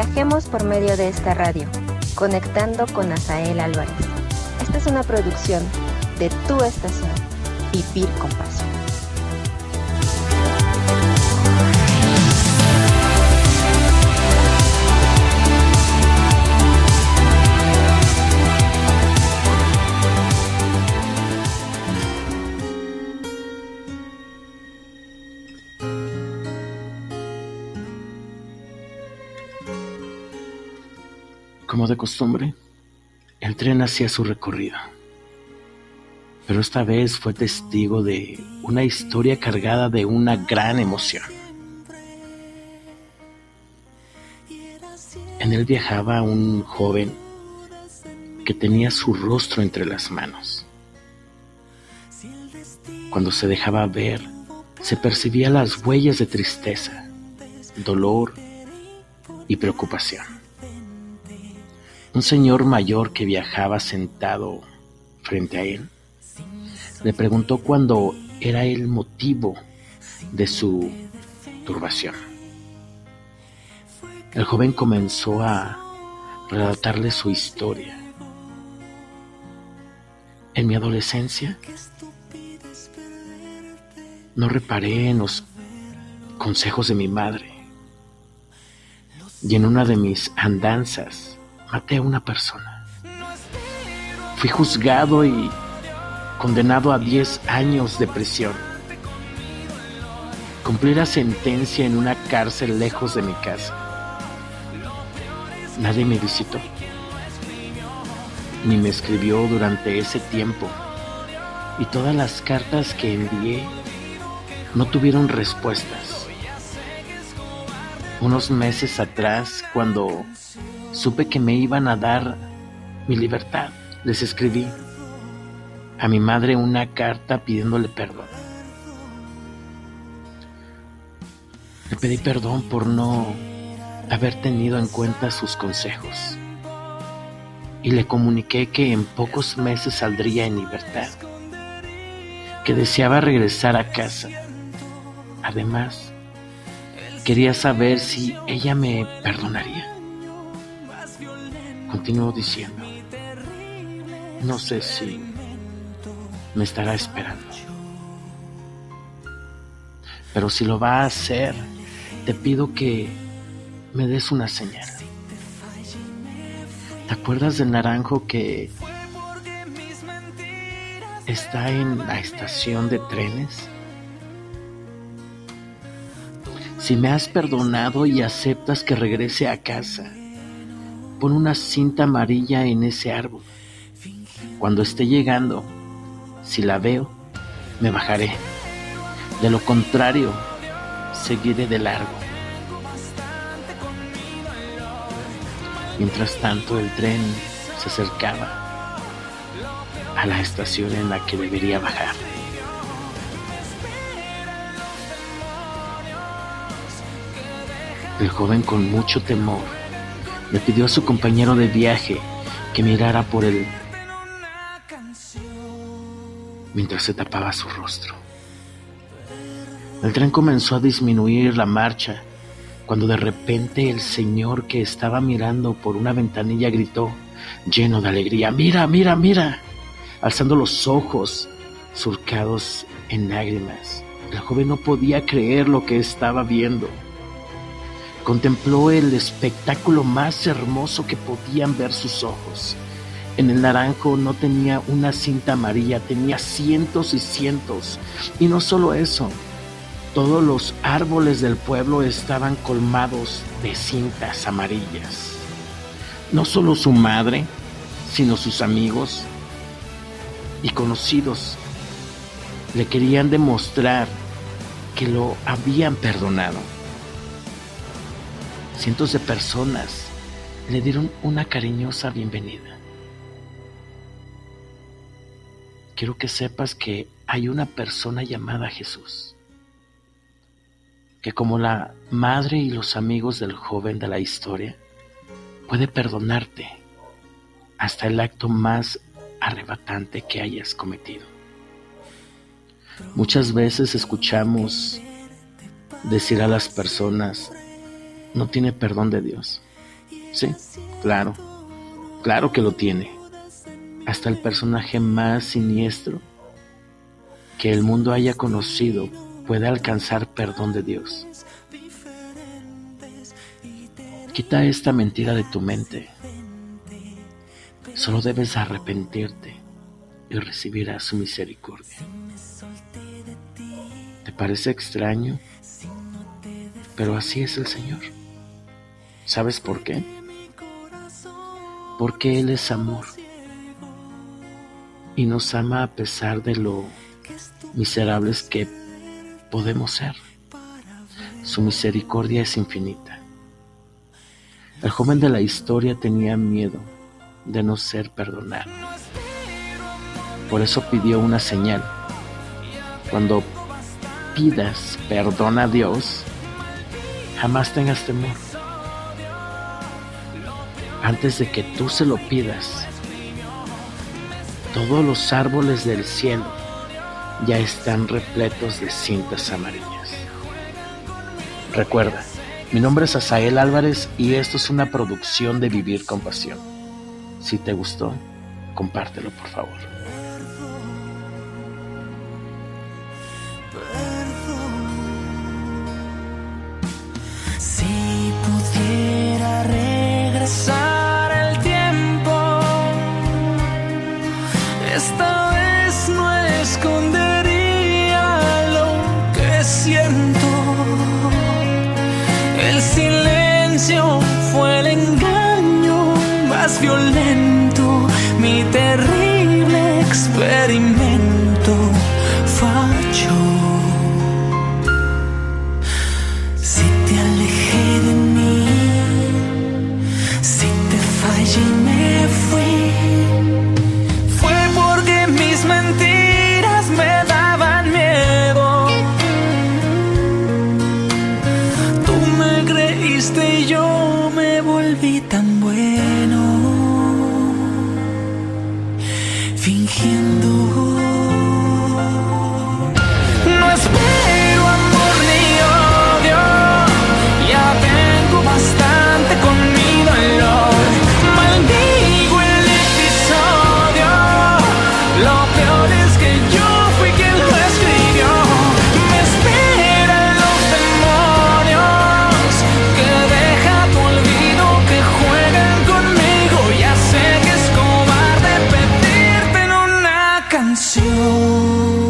Viajemos por medio de esta radio, conectando con Asael Álvarez. Esta es una producción de tu estación, Vivir con Como de costumbre, el tren hacía su recorrido, pero esta vez fue testigo de una historia cargada de una gran emoción. En él viajaba un joven que tenía su rostro entre las manos. Cuando se dejaba ver, se percibía las huellas de tristeza, dolor y preocupación. Un señor mayor que viajaba sentado frente a él le preguntó cuándo era el motivo de su turbación. El joven comenzó a relatarle su historia. En mi adolescencia no reparé en los consejos de mi madre y en una de mis andanzas maté a una persona. Fui juzgado y condenado a 10 años de prisión. Cumplí la sentencia en una cárcel lejos de mi casa. Nadie me visitó, ni me escribió durante ese tiempo, y todas las cartas que envié no tuvieron respuestas. Unos meses atrás, cuando supe que me iban a dar mi libertad. Les escribí a mi madre una carta pidiéndole perdón. Le pedí perdón por no haber tenido en cuenta sus consejos y le comuniqué que en pocos meses saldría en libertad, que deseaba regresar a casa. Además, quería saber si ella me perdonaría. Continuó diciendo, no sé si me estará esperando, pero si lo va a hacer, te pido que me des una señal. ¿Te acuerdas del naranjo que está en la estación de trenes? Si me has perdonado y aceptas que regrese a casa, Pon una cinta amarilla en ese árbol. Cuando esté llegando, si la veo, me bajaré. De lo contrario, seguiré de largo. Mientras tanto, el tren se acercaba a la estación en la que debería bajar. El joven con mucho temor le pidió a su compañero de viaje que mirara por él mientras se tapaba su rostro. El tren comenzó a disminuir la marcha cuando de repente el señor que estaba mirando por una ventanilla gritó, lleno de alegría, mira, mira, mira, alzando los ojos surcados en lágrimas. El joven no podía creer lo que estaba viendo contempló el espectáculo más hermoso que podían ver sus ojos. En el naranjo no tenía una cinta amarilla, tenía cientos y cientos. Y no solo eso, todos los árboles del pueblo estaban colmados de cintas amarillas. No solo su madre, sino sus amigos y conocidos le querían demostrar que lo habían perdonado. Cientos de personas le dieron una cariñosa bienvenida. Quiero que sepas que hay una persona llamada Jesús, que como la madre y los amigos del joven de la historia, puede perdonarte hasta el acto más arrebatante que hayas cometido. Muchas veces escuchamos decir a las personas, no tiene perdón de Dios. Sí, claro, claro que lo tiene. Hasta el personaje más siniestro que el mundo haya conocido puede alcanzar perdón de Dios. Quita esta mentira de tu mente. Solo debes arrepentirte y recibirás su misericordia. ¿Te parece extraño? Pero así es el Señor. ¿Sabes por qué? Porque Él es amor y nos ama a pesar de lo miserables que podemos ser. Su misericordia es infinita. El joven de la historia tenía miedo de no ser perdonado. Por eso pidió una señal. Cuando pidas perdón a Dios, jamás tengas temor. Antes de que tú se lo pidas, todos los árboles del cielo ya están repletos de cintas amarillas. Recuerda, mi nombre es Asael Álvarez y esto es una producción de Vivir con Pasión. Si te gustó, compártelo por favor. El silencio fue el engaño más violento, mi terrible experimento. tejiendo canción.